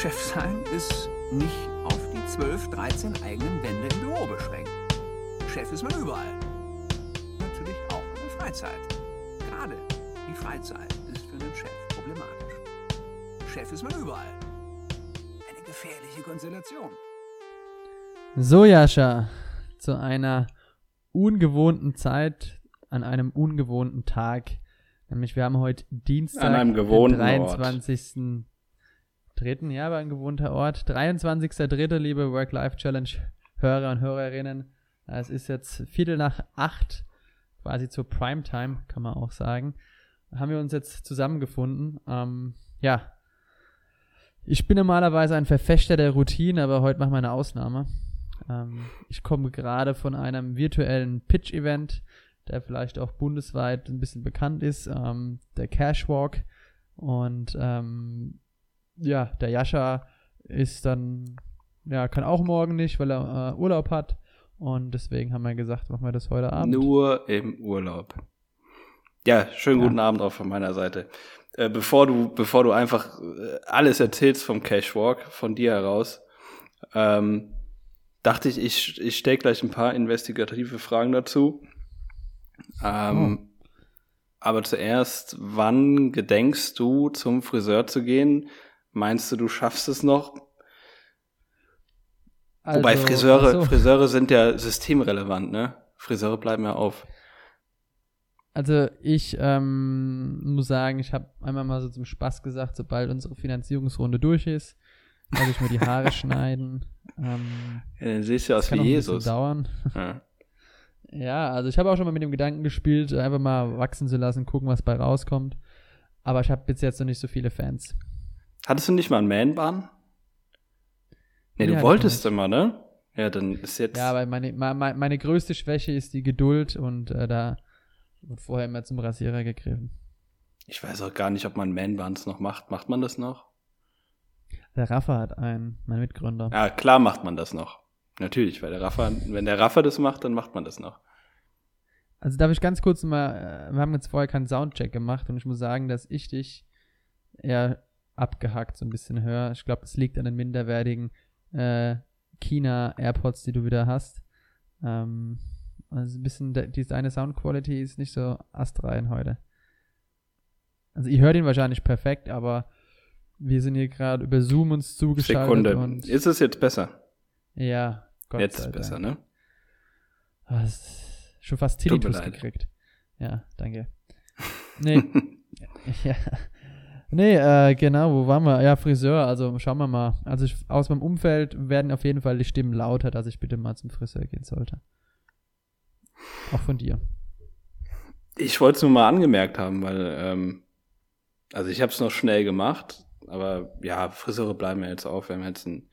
Chef sein ist nicht auf die 12, 13 eigenen Wände im Büro beschränkt. Chef ist man überall. Natürlich auch in der Freizeit. Gerade die Freizeit ist für einen Chef problematisch. Chef ist man überall. Eine gefährliche Konstellation. So, Jascha, zu einer ungewohnten Zeit, an einem ungewohnten Tag. Nämlich wir haben heute Dienstag, An einem gewohnten den Ort. 23. Dritten, ja, war ein gewohnter Ort. 23.3., liebe Work-Life-Challenge-Hörer und Hörerinnen. Es ist jetzt Viertel nach acht, quasi zur Primetime, kann man auch sagen. Haben wir uns jetzt zusammengefunden. Ähm, ja, ich bin normalerweise ein Verfechter der Routine, aber heute machen wir eine Ausnahme. Ähm, ich komme gerade von einem virtuellen Pitch-Event, der vielleicht auch bundesweit ein bisschen bekannt ist, ähm, der Cashwalk. Und ähm, ja, der Jascha ist dann, ja, kann auch morgen nicht, weil er äh, Urlaub hat. Und deswegen haben wir gesagt, machen wir das heute Abend. Nur im Urlaub. Ja, schönen Ja. guten Abend auch von meiner Seite. Äh, bevor du, bevor du einfach äh, alles erzählst vom Cashwalk, von dir heraus, ähm, dachte ich, ich, ich stelle gleich ein paar investigative Fragen dazu. Ähm, Aber zuerst, wann gedenkst du, zum Friseur zu gehen? Meinst du, du schaffst es noch? Wobei Also, Friseure, ach so. Friseure sind ja systemrelevant, ne? Friseure bleiben ja auf. Also ich ähm, muss sagen, ich habe einmal mal so zum Spaß gesagt, sobald unsere Finanzierungsrunde durch ist, werde ich mir die Haare schneiden. Ähm, Ja, dann siehst du aus wie Jesus. dauern. Ja. Ja, also ich habe auch schon mal mit dem Gedanken gespielt, einfach mal wachsen zu lassen, gucken, was bei rauskommt. Aber ich habe bis jetzt noch nicht so viele Fans. Hattest du nicht mal einen Man-Bahn? Nee, Nee, du wolltest immer, ne? Ja, dann ist jetzt. Ja, aber meine, meine, meine größte Schwäche ist die Geduld und äh, da wird vorher immer zum Rasierer gegriffen. ich weiß auch gar nicht, ob man Man-Bahns noch macht. Macht man das noch? Der Rafa hat einen, mein Mitgründer. Ja, klar macht man das noch. Natürlich, weil der Raffer, wenn der Raffer das macht, dann macht man das noch. Also darf ich ganz kurz mal, äh, wir haben jetzt vorher keinen Soundcheck gemacht und ich muss sagen, dass ich dich eher abgehackt so ein bisschen höre. Ich glaube, es liegt an den minderwertigen äh, China AirPods, die du wieder hast. Ähm, also ein bisschen, die, deine Soundquality ist nicht so astrein heute. Also ihr hört ihn wahrscheinlich perfekt, aber wir sind hier gerade über Zoom uns zugeschaltet Sekunde. und Ist es jetzt besser? ja, Gott jetzt ist besser, ne? Ah, das ist schon fast Tinnitus gekriegt. Ja, danke. Nee, ja. Nee, äh, genau, wo waren wir? Ja, Friseur, also schauen wir mal. Also ich, aus meinem Umfeld werden auf jeden Fall die Stimmen lauter, dass ich bitte mal zum Friseur gehen sollte. Auch von dir. Ich wollte es nur mal angemerkt haben, weil, ähm, also ich habe es noch schnell gemacht, aber ja, Friseure bleiben ja jetzt auf. Wir haben jetzt einen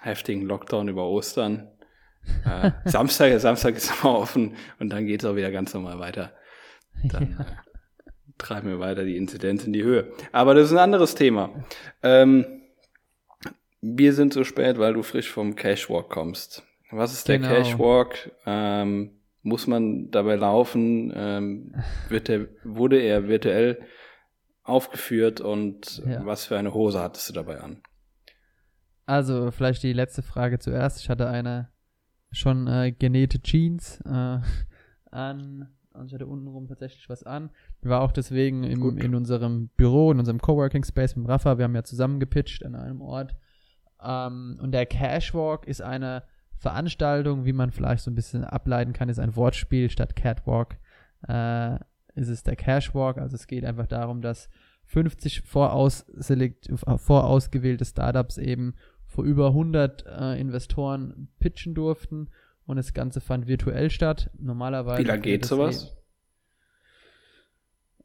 heftigen Lockdown über Ostern. Äh, Samstag, Samstag ist immer offen und dann geht es auch wieder ganz normal weiter. Dann Ja. Treiben wir weiter die Inzidenz in die Höhe. Aber das ist ein anderes Thema. Ähm, wir sind so spät, weil du frisch vom Cashwalk kommst. Was ist der Genau. Cashwalk? Ähm, muss man dabei laufen? Ähm, wird der, wurde er virtuell aufgeführt und Ja. was für eine Hose hattest du dabei an? Also, vielleicht die letzte Frage zuerst. Ich hatte eine schon äh, genähte Jeans äh, an und ich hatte untenrum tatsächlich was an. Ich war auch deswegen im, Gut. in unserem Büro, in unserem Coworking Space mit Rafa. Wir haben ja zusammen gepitcht an einem Ort. Ähm, und der Cashwalk ist eine Veranstaltung, wie man vielleicht so ein bisschen ableiten kann, ist ein Wortspiel statt Catwalk. Äh, ist es der Cashwalk. Also es geht einfach darum, dass 50 vorausselekt, vorausgewählte Startups eben vor über 100 äh, Investoren pitchen durften und das Ganze fand virtuell statt. Normalerweise. Wie lange geht sowas?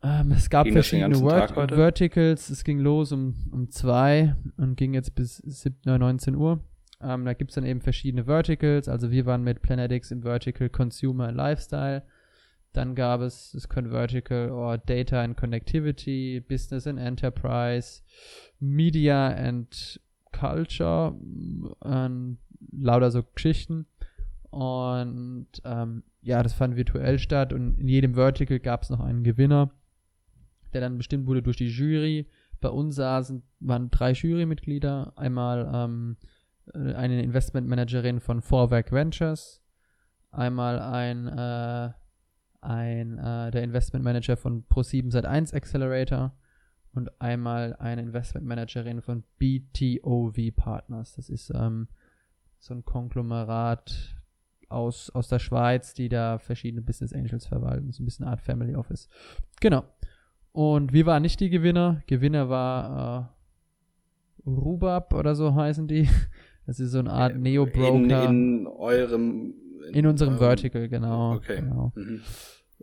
Ähm, es gab Ging verschiedene Vert Tag? Verticals. Es ging los um, um zwei und ging jetzt bis 17, oder 19 Uhr. Ähm, da gibt es dann eben verschiedene Verticals. Also wir waren mit Planetics im Vertical Consumer and Lifestyle. Dann gab es das Convertical or Data and Connectivity, Business and Enterprise, Media and Culture, ähm, lauter so Geschichten. Und ähm, ja, das fand virtuell statt und in jedem Vertical gab es noch einen Gewinner, der dann bestimmt wurde durch die Jury. bei uns saßen, waren drei Jurymitglieder. Einmal ähm, äh, eine Investmentmanagerin von Vorwerk Ventures, einmal ein, äh, ein äh, der Investmentmanager von Pro7 Sat1 Accelerator und einmal eine Investmentmanagerin von BTOV Partners. Das ist ähm, so ein Konglomerat aus, aus der Schweiz, die da verschiedene Business Angels verwalten. So ein bisschen eine Art Family Office. Genau. Und wir waren nicht die Gewinner. Gewinner war äh, Rubab oder so heißen die. Das ist so eine Art Neo-Broker. In, in eurem. In, in unserem eurem, Vertical, genau. Okay. Genau. Mhm.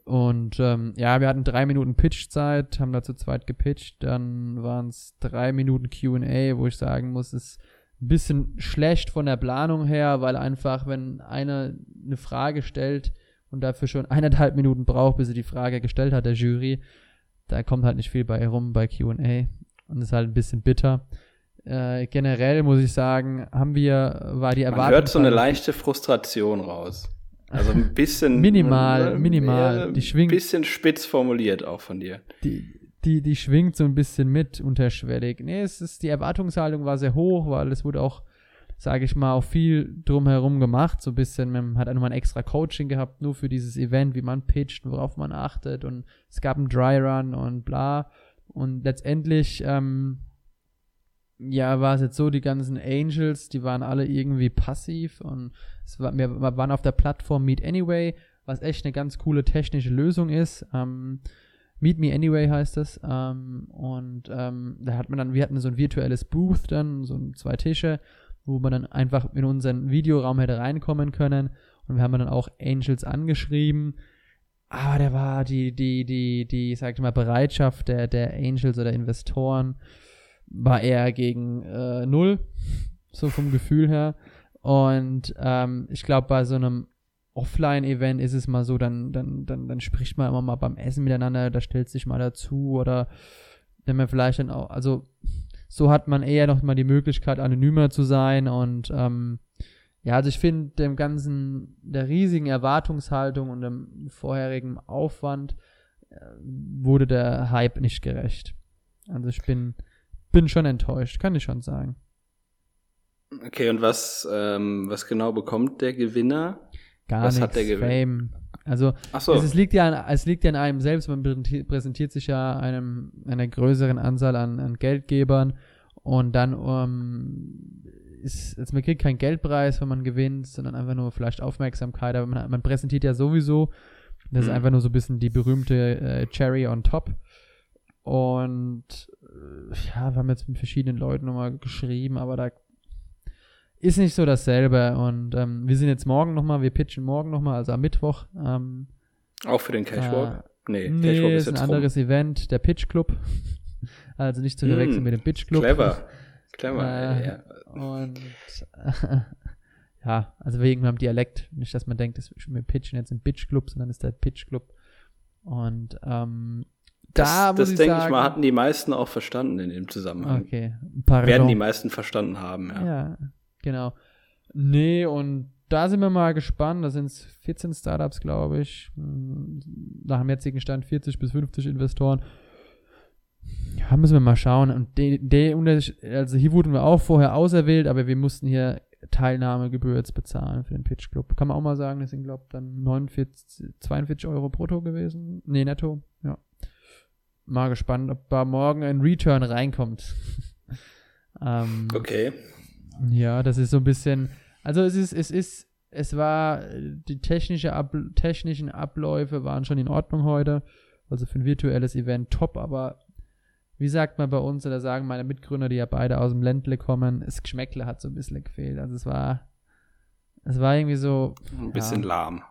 Und ähm, ja, wir hatten drei Minuten Pitchzeit, haben da zu zweit gepitcht. Dann waren es drei Minuten QA, wo ich sagen muss, es bisschen schlecht von der Planung her, weil einfach, wenn einer eine Frage stellt und dafür schon eineinhalb Minuten braucht, bis er die Frage gestellt hat, der Jury, da kommt halt nicht viel bei rum bei QA. Und ist halt ein bisschen bitter. Äh, generell muss ich sagen, haben wir, war die Erwartung. Man hört so eine leichte Frustration raus. Also ein bisschen. minimal, minimal. Die schwingt. Ein bisschen spitz formuliert auch von dir. Die, die, die schwingt so ein bisschen mit unterschwellig. Nee, es ist, die Erwartungshaltung war sehr hoch, weil es wurde auch, sage ich mal, auch viel drumherum gemacht. So ein bisschen, man hat auch nochmal ein extra Coaching gehabt, nur für dieses Event, wie man pitcht, worauf man achtet. Und es gab einen Dry Run und bla. Und letztendlich, ähm, ja, war es jetzt so, die ganzen Angels, die waren alle irgendwie passiv und es war, wir waren auf der Plattform Meet Anyway, was echt eine ganz coole technische Lösung ist. Ähm, Meet Me Anyway heißt das. Ähm, und ähm, da hat man dann, wir hatten so ein virtuelles Booth dann, so zwei Tische, wo man dann einfach in unseren Videoraum hätte reinkommen können. Und wir haben dann auch Angels angeschrieben. Aber der war die, die, die, die, sag ich mal, Bereitschaft der, der Angels oder Investoren war eher gegen äh, null, so vom Gefühl her. Und ähm, ich glaube, bei so einem Offline-Event ist es mal so, dann, dann, dann, dann spricht man immer mal beim Essen miteinander, da stellt sich mal dazu oder wenn man vielleicht dann auch, also so hat man eher noch mal die Möglichkeit, anonymer zu sein und ähm, ja, also ich finde dem ganzen, der riesigen Erwartungshaltung und dem vorherigen Aufwand äh, wurde der Hype nicht gerecht. Also ich bin bin schon enttäuscht, kann ich schon sagen. Okay, und was, ähm, was genau bekommt der Gewinner? Gar was nichts, hat der Gewinner? Fame. Also so. es, es, liegt ja an, es liegt ja an einem selbst, man präsentiert sich ja einem, einer größeren Anzahl an, an Geldgebern und dann um, ist, also man kriegt keinen Geldpreis, wenn man gewinnt, sondern einfach nur vielleicht Aufmerksamkeit, aber man, man präsentiert ja sowieso, das mhm. ist einfach nur so ein bisschen die berühmte äh, Cherry on top und äh, ja, wir haben jetzt mit verschiedenen Leuten nochmal geschrieben, aber da ist nicht so dasselbe. Und ähm, wir sind jetzt morgen nochmal, wir pitchen morgen nochmal, also am Mittwoch. Ähm, Auch für den Cashwalk? Äh, nee, nee Cashwalk ist, ist ein anderes rum. Event, der Pitch Club. also nicht zu verwechseln mm, mit dem Pitch Club. Clever. Clever, äh, ja. Und ja, also wegen am Dialekt. Nicht, dass man denkt, dass wir pitchen jetzt im Pitch Club, sondern ist der Pitch Club. Und ähm, da das, das denke ich mal, hatten die meisten auch verstanden in dem Zusammenhang. Okay. Pardon. Werden die meisten verstanden haben, ja. Ja, genau. Nee, und da sind wir mal gespannt. Da sind es 14 Startups, glaube ich. Nach dem jetzigen Stand 40 bis 50 Investoren. Ja, müssen wir mal schauen. Und de, de, also hier wurden wir auch vorher auserwählt, aber wir mussten hier Teilnahmegebühr jetzt bezahlen für den Pitch Club. Kann man auch mal sagen, das sind, glaube ich, dann 49, 42 Euro brutto gewesen. Nee, netto, ja mal gespannt, ob da morgen ein Return reinkommt. ähm, okay. Ja, das ist so ein bisschen, also es ist, es ist, es war, die technische Ab technischen Abläufe waren schon in Ordnung heute. Also für ein virtuelles Event top, aber wie sagt man bei uns, oder sagen meine Mitgründer, die ja beide aus dem Ländle kommen, das Geschmäckle hat so ein bisschen gefehlt. Also es war, es war irgendwie so. Ein bisschen ja, lahm.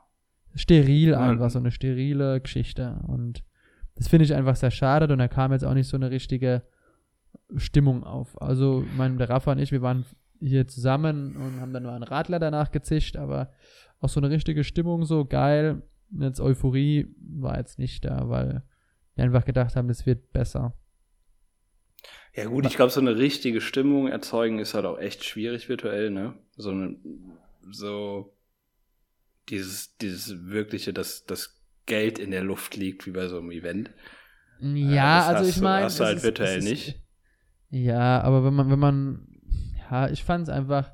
Steril einfach, so eine sterile Geschichte. Und das finde ich einfach sehr schade und da kam jetzt auch nicht so eine richtige Stimmung auf. Also, mein, der Rafa und ich, wir waren hier zusammen und haben dann nur einen Radler danach gezischt, aber auch so eine richtige Stimmung, so geil. Jetzt Euphorie war jetzt nicht da, weil wir einfach gedacht haben, es wird besser. Ja gut, ich glaube, so eine richtige Stimmung erzeugen ist halt auch echt schwierig virtuell, ne? So eine, so dieses, dieses wirkliche, das, das Geld in der Luft liegt, wie bei so einem Event. Ja, äh, also ich meine. Das hast du halt virtuell ist, nicht. Ja, aber wenn man, wenn man, ja, ich fand es einfach,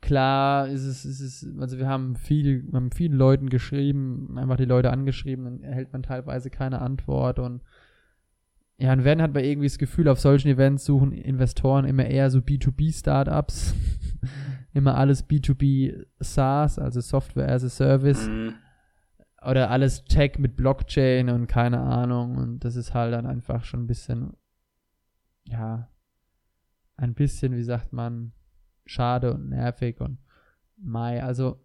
klar, ist es, ist es, also wir haben viel, wir haben vielen Leuten geschrieben, einfach die Leute angeschrieben, dann erhält man teilweise keine Antwort und ja, und wenn hat man irgendwie das Gefühl, auf solchen Events suchen Investoren immer eher so B2B-Startups, immer alles B2B SaaS, also Software as a Service. Mhm. Oder alles Tech mit Blockchain und keine Ahnung. Und das ist halt dann einfach schon ein bisschen, ja, ein bisschen, wie sagt man, schade und nervig und Mai. Also,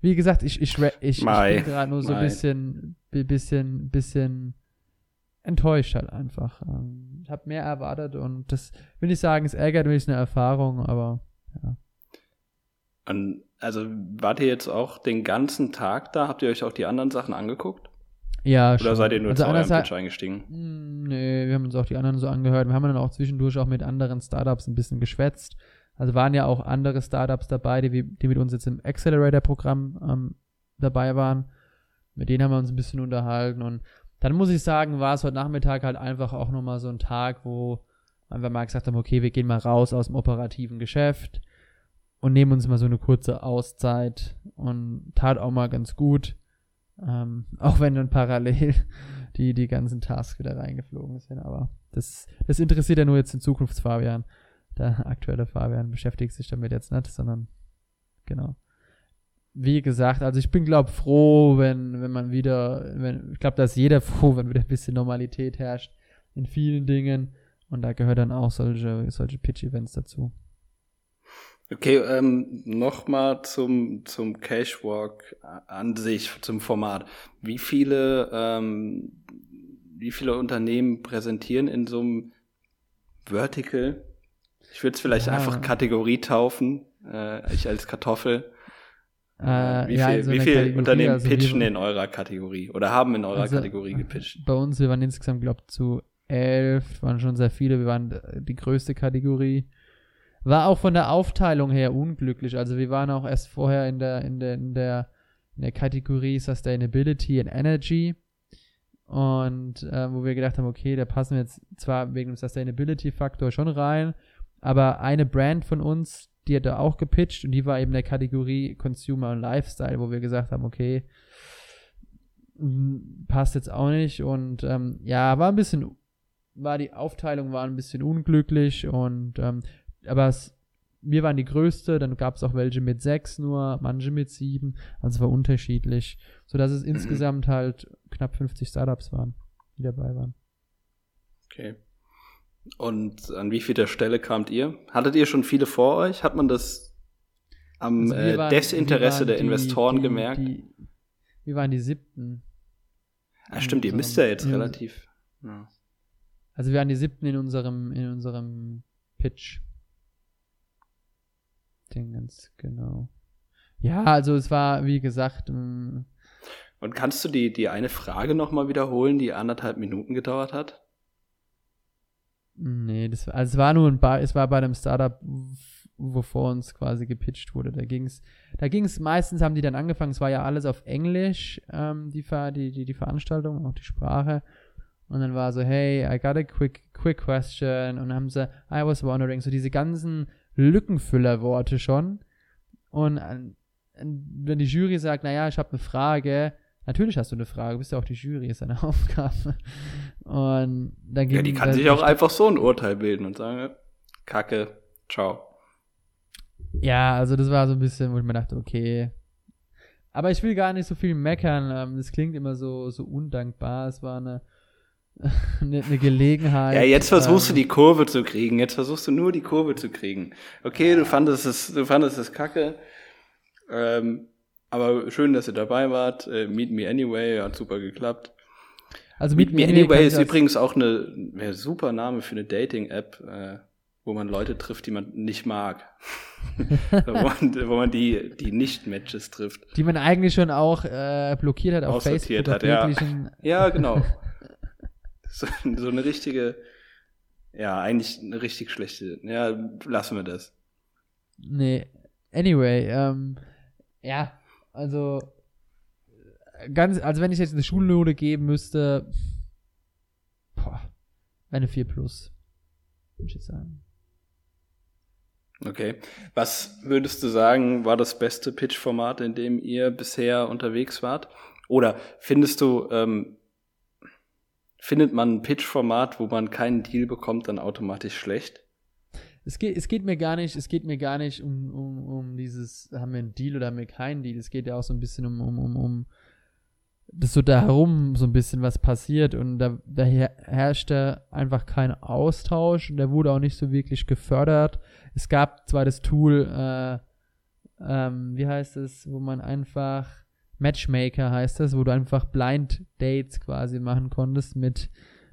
wie gesagt, ich, ich, ich, ich bin gerade nur so ein bisschen, bi- bisschen, bisschen enttäuscht halt einfach. Ähm, Ich habe mehr erwartet und das will ich sagen, es ärgert mich, ist eine Erfahrung, aber ja. Und, also wart ihr jetzt auch den ganzen Tag da? Habt ihr euch auch die anderen Sachen angeguckt? Ja, Oder schon. seid ihr nur also zu eurem Pitch eingestiegen? Hm, Nee, wir haben uns auch die anderen so angehört. Wir haben dann auch zwischendurch auch mit anderen Startups ein bisschen geschwätzt. Also waren ja auch andere Startups dabei, die, die mit uns jetzt im Accelerator-Programm ähm, dabei waren. Mit denen haben wir uns ein bisschen unterhalten. Und dann muss ich sagen, war es heute Nachmittag halt einfach auch nochmal so ein Tag, wo einfach mal gesagt haben, okay, wir gehen mal raus aus dem operativen Geschäft und nehmen uns mal so eine kurze Auszeit und tat auch mal ganz gut. Ähm, auch wenn dann parallel die, die ganzen Tasks wieder reingeflogen sind. Aber das, das interessiert ja nur jetzt den Zukunftsfabian. Der aktuelle Fabian beschäftigt sich damit jetzt nicht, sondern genau. Wie gesagt, also ich bin, glaube froh, wenn, wenn man wieder, wenn, ich glaube, da ist jeder froh, wenn wieder ein bisschen Normalität herrscht in vielen Dingen. Und da gehört dann auch solche, solche Pitch-Events dazu. Okay, ähm, nochmal zum, zum Cashwalk an sich, zum Format. Wie viele, ähm, wie viele Unternehmen präsentieren in so einem Vertical? Ich würde es vielleicht Ja. einfach Kategorie taufen, äh, ich als Kartoffel. Äh, wie ja, viel, in so wie einer viel Kategorie, Unternehmen also pitchen in eurer Kategorie oder haben in eurer Also, Kategorie gepitcht? Bei uns, wir waren insgesamt, glaube ich, zu elf, waren schon sehr viele. Wir waren die größte Kategorie. War auch von der Aufteilung her unglücklich. Also wir waren auch erst vorher in der, in der, in der, in der Kategorie Sustainability and Energy. Und äh, wo wir gedacht haben, okay, da passen wir jetzt zwar wegen dem Sustainability-Faktor schon rein, aber eine Brand von uns, die hat da auch gepitcht und die war eben der Kategorie Consumer und Lifestyle, wo wir gesagt haben, okay, m, passt jetzt auch nicht und ähm, ja, war ein bisschen, war die Aufteilung war ein bisschen unglücklich und ähm, aber es, wir waren die größte, dann gab es auch welche mit sechs nur, manche mit sieben, also es war unterschiedlich, sodass es insgesamt halt knapp 50 Startups waren, die dabei waren. Okay. Und an wie vielter Stelle kamt ihr? Hattet ihr schon viele vor euch? Hat man das am Also äh, waren- Desinteresse der die- Investoren die, gemerkt? Die, wir waren die siebten. ah, stimmt, ihr müsst ja jetzt relativ. Ja. Also wir waren die siebten in unserem, in unserem Pitch. Dingens, genau. Ja, also es war, wie gesagt, ähm, Und kannst du die, die eine Frage nochmal wiederholen, die anderthalb Minuten gedauert hat? nee, das war, also es war nur ein Bar, es war bei einem Startup, wovor uns quasi gepitcht wurde. Da ging's, da ging's meistens haben die dann angefangen, es war ja alles auf Englisch, ähm, die, Ver, die, die, die Veranstaltung, auch die Sprache. Und dann war so, hey, I got a quick, quick question. Und dann haben sie, I was wondering, so diese ganzen Lückenfüllerworte schon. Und an- wenn die Jury sagt, naja, ich habe eine Frage, natürlich hast du eine Frage, bist ja auch die Jury, ist deine Aufgabe. Und dann Ja, die kann sich auch einfach so ein Urteil bilden und sagen, Kacke, ciao. Ja, also das war so ein bisschen, wo ich mir dachte, okay. Aber ich will gar nicht so viel meckern. ähm, Das klingt immer so, so undankbar. Es war eine, eine, eine Gelegenheit. Ja, jetzt versuchst du ähm, die Kurve zu kriegen. Jetzt versuchst du nur die Kurve zu kriegen. Okay, du fandest es, du fandest es kacke. Ähm, aber schön, dass ihr dabei wart. Äh, Meet Me Anyway hat super geklappt. Also Meet mit Me Anyway ist übrigens auch eine, ein super Name für eine Dating-App, äh, wo man Leute trifft, die man nicht mag. wo, man, wo man die, die Nicht-Matches trifft. Die man eigentlich schon auch äh, blockiert hat auf Facebook. hat, ja. Ja, genau. so, so eine richtige, ja, eigentlich eine richtig schlechte. Ja, lassen wir das. Nee. Anyway, ähm, ja, also ganz, also wenn ich jetzt eine Schulnote geben müsste, boah, eine 4 plus. würde ich sagen. Okay. Was würdest du sagen, war das beste Pitch-Format, in dem ihr bisher unterwegs wart? Oder findest du, ähm, findet man ein Pitch-Format, wo man keinen Deal bekommt, dann automatisch schlecht? Es geht, es geht mir gar nicht, es geht mir gar nicht um, um, um dieses, haben wir einen Deal oder haben wir keinen Deal. Es geht ja auch so ein bisschen um, um, um, um dass so da herum so ein bisschen was passiert und da, da herrschte einfach kein Austausch und der wurde auch nicht so wirklich gefördert. Es gab zwar das Tool, äh, ähm, wie heißt es, wo man einfach Matchmaker heißt das, wo du einfach Blind Dates quasi machen konntest mit,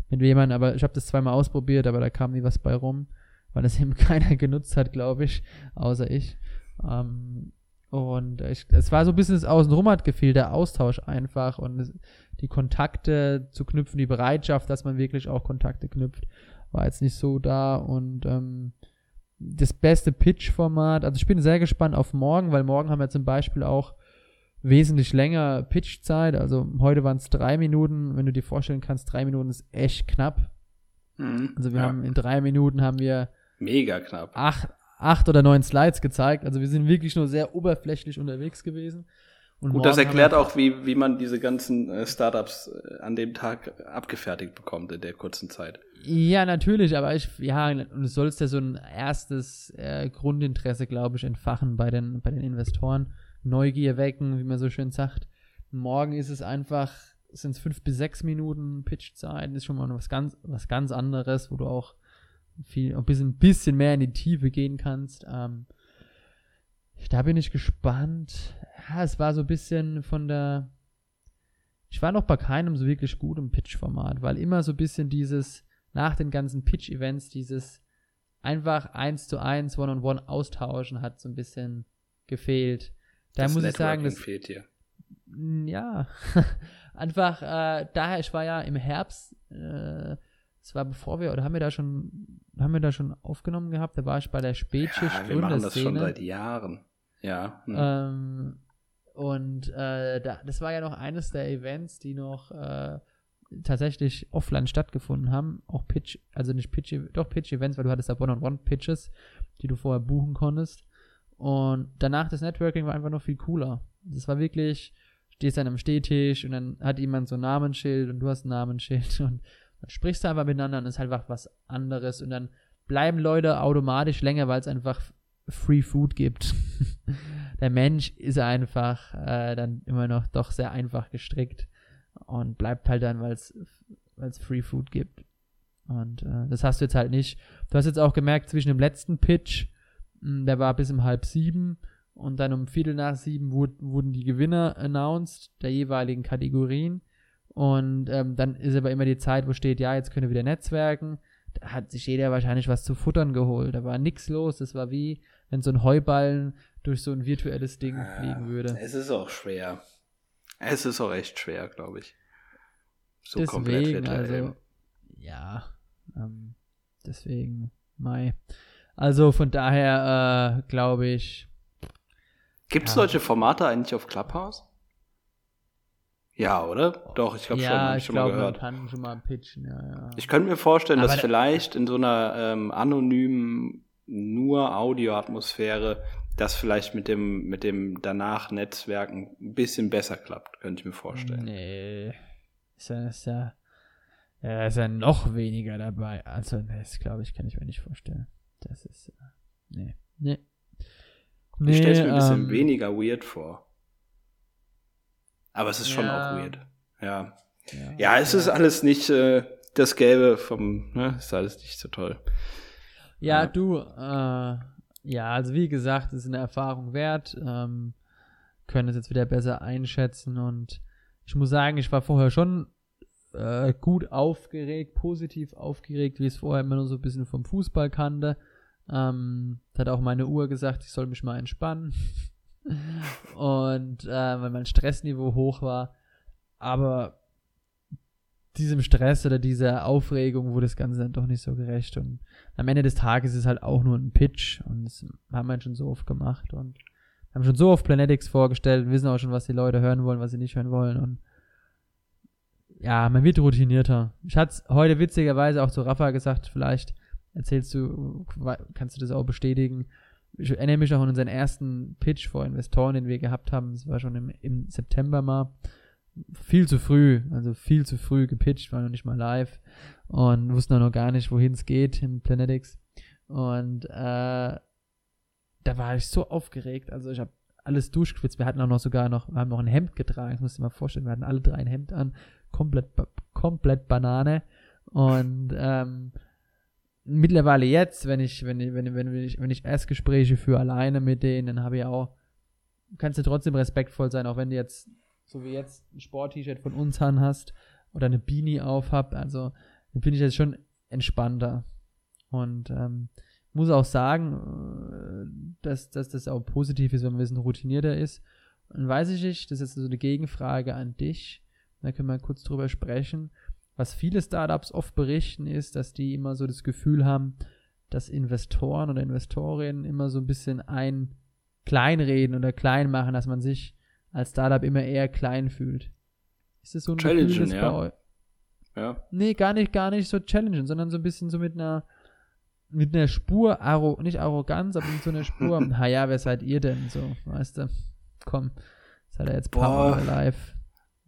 mit jemandem, aber ich habe das zweimal ausprobiert, aber da kam nie was bei rum, weil das eben keiner genutzt hat, glaube ich, außer ich. Ähm, und ich, es war so ein bisschen das Außenrum hat gefehlt, der Austausch einfach und die Kontakte zu knüpfen, die Bereitschaft, dass man wirklich auch Kontakte knüpft, war jetzt nicht so da und ähm, das beste Pitch-Format, also ich bin sehr gespannt auf morgen, weil morgen haben wir zum Beispiel auch wesentlich länger Pitch-Zeit, also heute waren es drei Minuten, wenn du dir vorstellen kannst, drei Minuten ist echt knapp. Mhm, also wir ja. haben in drei Minuten haben wir mega knapp. Acht, acht oder neun Slides gezeigt. Also wir sind wirklich nur sehr oberflächlich unterwegs gewesen. Und Gut, das erklärt auch, wie, wie man diese ganzen äh, Startups äh, an dem Tag abgefertigt bekommt in der kurzen Zeit. Ja, natürlich, aber ich, ja, und du sollst ja so ein erstes äh, Grundinteresse, glaube ich, entfachen bei den, bei den Investoren. Neugier wecken, wie man so schön sagt. Morgen ist es einfach, sind es fünf bis sechs Minuten Pitchzeit, ist schon mal was ganz, was ganz anderes, wo du auch viel, ein bisschen, bisschen mehr in die Tiefe gehen kannst. Ähm, da bin ich gespannt. Ja, es war so ein bisschen von der. Ich war noch bei keinem so wirklich gut im Pitch-Format, weil immer so ein bisschen dieses, nach den ganzen Pitch-Events, dieses einfach eins zu eins, one-on-one austauschen hat so ein bisschen gefehlt. Da das muss ich sagen, das fehlt hier. Ja, einfach äh, daher, ich war ja im Herbst äh, das war bevor wir, oder haben wir da schon, haben wir da schon aufgenommen gehabt? Da war ich bei der Spätschicht ja, wir machen das schon seit Jahren. Ja. Hm. Ähm, und äh, da, das war ja noch eines der Events, die noch äh, tatsächlich offline stattgefunden haben. Auch Pitch, also nicht Pitch, doch Pitch-Events, weil du hattest da One-on-One-Pitches, die du vorher buchen konntest. Und danach das Networking war einfach noch viel cooler. Das war wirklich, stehst an einem Stehtisch und dann hat jemand so ein Namensschild und du hast ein Namensschild und dann sprichst du einfach miteinander und ist halt einfach was anderes und dann bleiben Leute automatisch länger, weil es einfach Free Food gibt. Der Mensch ist einfach äh, dann immer noch doch sehr einfach gestrickt und bleibt halt dann, weil es Free Food gibt. Und äh, das hast du jetzt halt nicht. Du hast jetzt auch gemerkt, zwischen dem letzten Pitch, der war bis um halb sieben und dann um Viertel nach sieben wurd, wurden die Gewinner announced der jeweiligen Kategorien. Und ähm, dann ist aber immer die Zeit, wo steht, ja, jetzt können wir wieder netzwerken. Da hat sich jeder wahrscheinlich was zu futtern geholt. Da war nichts los. Das war wie, wenn so ein Heuballen durch so ein virtuelles Ding ja, fliegen würde. Es ist auch schwer. Es ist auch echt schwer, glaube ich. So deswegen, komplett virtuell. Also, ja, ähm, deswegen, Mai. Also von daher äh, glaube ich. Gibt es ja. solche Formate eigentlich auf Clubhouse? Ja, oder? Doch, ich glaube ja, schon. Ich schon glaube, man kann schon mal pitchen, ja, ja. Ich könnte mir vorstellen, Aber dass vielleicht in so einer ähm, anonymen, nur Audioatmosphäre das vielleicht mit dem, mit dem danach Netzwerken ein bisschen besser klappt, könnte ich mir vorstellen. Nee. Ist ja, ist ja, ja, ist ja noch weniger dabei. Also, das glaube ich, kann ich mir nicht vorstellen. Das ist, äh, nee, nee. nee ich stelle es mir ein bisschen ähm, weniger weird vor. Aber es ist schon ja. auch weird. Ja. Ja, ja es ja. ist alles nicht äh, das Gelbe vom, ne? Ist alles nicht so toll. Ja, du, äh, ja, also wie gesagt, es ist eine Erfahrung wert. Ähm, können es jetzt wieder besser einschätzen und ich muss sagen, ich war vorher schon äh, gut aufgeregt, positiv aufgeregt, wie es vorher immer nur so ein bisschen vom Fußball kannte. Ähm, hat auch meine Uhr gesagt, ich soll mich mal entspannen. und äh, weil mein Stressniveau hoch war. Aber diesem Stress oder dieser Aufregung wurde das Ganze dann doch nicht so gerecht. Und am Ende des Tages ist es halt auch nur ein Pitch. Und das haben wir schon so oft gemacht. Und haben schon so oft Planetics vorgestellt, wissen auch schon, was die Leute hören wollen, was sie nicht hören wollen. Und ja, man wird routinierter. Ich hatte heute witzigerweise auch zu Rafa gesagt, vielleicht erzählst du, kannst du das auch bestätigen. Ich erinnere mich auch an unseren ersten Pitch vor Investoren, den wir gehabt haben. Das war schon im, im September mal. Viel zu früh, also viel zu früh gepitcht, war noch nicht mal live und wussten auch noch gar nicht, wohin es geht in Planetics. Und äh, da war ich so aufgeregt. Also ich habe alles durchgeschwitzt. Wir hatten auch noch sogar noch, wir haben noch ein Hemd getragen. Das musst du dir mal vorstellen. Wir hatten alle drei ein Hemd an. Komplett, komplett Banane. Und ähm, mittlerweile jetzt, wenn ich, wenn ich, wenn, wenn, ich, wenn ich Erstgespräche führe alleine mit denen, dann habe ich auch, kannst du trotzdem respektvoll sein, auch wenn du jetzt, so wie jetzt, ein Sport-T-Shirt von uns an hast oder eine Beanie auf hab, also bin ich jetzt schon entspannter. Und ähm, muss auch sagen, äh, dass, dass das auch positiv ist, wenn man ein bisschen routinierter ist. Und weiß ich nicht, das ist jetzt so eine Gegenfrage an dich. Da können wir kurz drüber sprechen. Was viele Startups oft berichten, ist, dass die immer so das Gefühl haben, dass Investoren oder Investorinnen immer so ein bisschen ein kleinreden oder klein machen, dass man sich als Startup immer eher klein fühlt. Ist das so ein Gefühl, ja. ja. Nee, gar nicht, gar nicht so challengen, sondern so ein bisschen so mit einer mit einer Spur, Arro, nicht Arroganz, aber mit so einer Spur, ha ja, wer seid ihr denn so, weißt du? Komm, seid ihr jetzt Power live.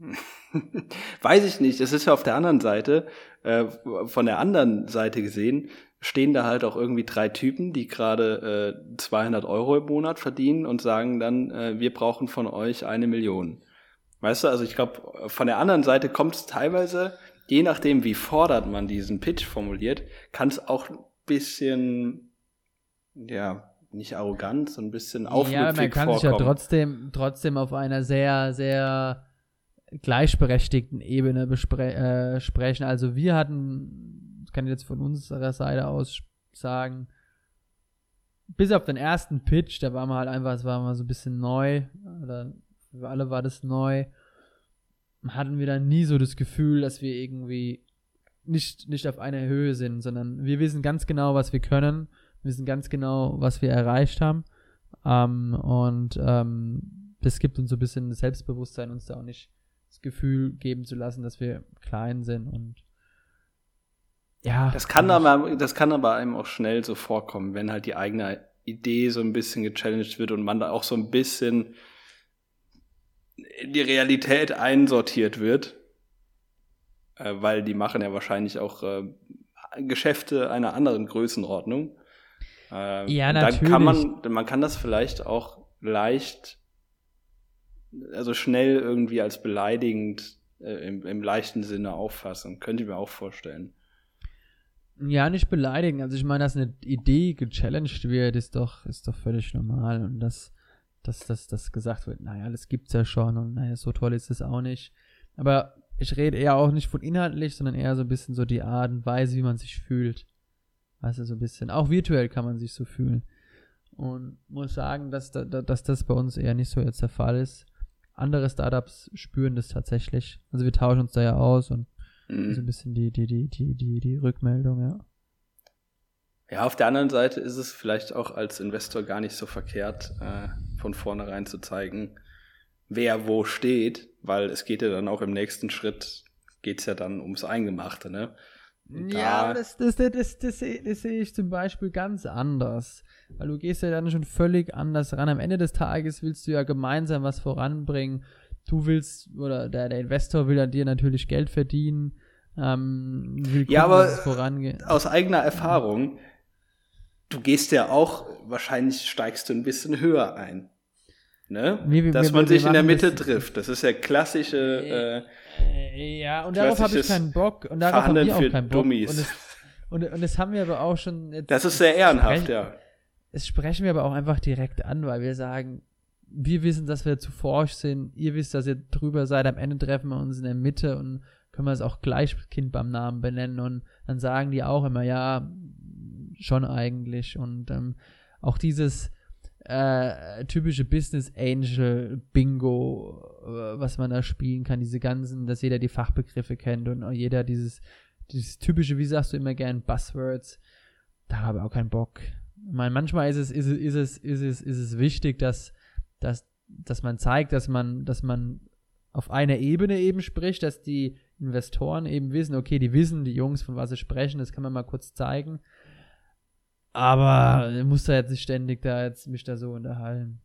Weiß ich nicht. Es ist ja auf der anderen Seite, äh, von der anderen Seite gesehen, stehen da halt auch irgendwie drei Typen, die gerade äh, 200 Euro im Monat verdienen und sagen dann, äh, wir brauchen von euch eine Million. Weißt du, also ich glaube, von der anderen Seite kommt es teilweise, je nachdem, wie fordert man diesen Pitch formuliert, kann es auch bisschen, ja, nicht arrogant, so ein bisschen aufmüpfig Ja, man kann vorkommen. sich ja trotzdem, trotzdem auf einer sehr, sehr gleichberechtigten Ebene äh, sprechen. Also wir hatten, ich kann jetzt von unserer Seite aus sagen, bis auf den ersten Pitch, da war man halt einfach, es war mal so ein bisschen neu, oder für alle war das neu, hatten wir dann nie so das Gefühl, dass wir irgendwie nicht, nicht auf einer Höhe sind, sondern wir wissen ganz genau, was wir können, wir wissen ganz genau, was wir erreicht haben. Ähm, und ähm, das gibt uns so ein bisschen Selbstbewusstsein, uns da auch nicht das Gefühl geben zu lassen, dass wir klein sind und ja. Das kann aber, das kann aber einem auch schnell so vorkommen, wenn halt die eigene Idee so ein bisschen gechallenged wird und man da auch so ein bisschen in die Realität einsortiert wird äh, weil die machen ja wahrscheinlich auch äh, Geschäfte einer anderen Größenordnung. Äh, ja, natürlich. Dann kann man, man kann das vielleicht auch leicht, also schnell irgendwie als beleidigend äh, im, im leichten Sinne auffassen. Könnte ich mir auch vorstellen. Ja, nicht beleidigen. Also ich meine, dass eine Idee gechallenged wird, ist doch, ist doch völlig normal. Und dass, dass, dass, dass gesagt wird, naja, das gibt's ja schon und naja, so toll ist es auch nicht. Aber ich rede eher auch nicht von inhaltlich, sondern eher so ein bisschen so die Art und Weise, wie man sich fühlt. Weißt du, so ein bisschen. Auch virtuell kann man sich so fühlen. Und muss sagen, dass, dass das bei uns eher nicht so jetzt der Fall ist. Andere Startups spüren das tatsächlich. Also wir tauschen uns da ja aus und mhm. so ein bisschen die, die, die, die, die, die Rückmeldung, ja. Ja, auf der anderen Seite ist es vielleicht auch als Investor gar nicht so verkehrt, äh, von vornherein zu zeigen, wer wo steht, weil es geht ja dann auch im nächsten Schritt, geht's ja dann ums Eingemachte, ne? Ja, das, das, das, das, das, das sehe ich zum Beispiel ganz anders. Weil du gehst ja dann schon völlig anders ran. Am Ende des Tages willst du ja gemeinsam was voranbringen. Du willst, oder der, der Investor will an dir natürlich Geld verdienen. Ähm, will gucken, ja, aber aus eigener Erfahrung, du gehst ja auch, wahrscheinlich steigst du ein bisschen höher ein ne? Wie, dass wir, man sich in der Mitte trifft. Das ist ja klassische. Äh, ja, und darauf habe ich keinen Bock. Und darauf haben wir auch keinen Bock. Und das, und, und das haben wir aber auch schon. Jetzt, das ist sehr ehrenhaft, ja. Das sprechen wir aber auch einfach direkt an, weil wir sagen, wir wissen, dass wir zu forsch sind. Ihr wisst, dass ihr drüber seid. Am Ende treffen wir uns in der Mitte und können wir es auch gleich Kind beim Namen benennen. Und dann sagen die auch immer, ja, schon eigentlich. Und ähm, auch dieses, äh, typische Business Angel Bingo, äh, was man da spielen kann, diese ganzen, dass jeder die Fachbegriffe kennt und jeder dieses, dieses typische, wie sagst du immer gern, Buzzwords, da habe ich auch keinen Bock. Ich meine, manchmal ist es, ist es, ist es, ist es, ist es wichtig, dass, dass, dass man zeigt, dass man, dass man auf einer Ebene eben spricht, dass die Investoren eben wissen, okay, die wissen, die Jungs, von was sie sprechen, das kann man mal kurz zeigen. Aber ich muss da jetzt nicht ständig da jetzt mich da so unterhalten.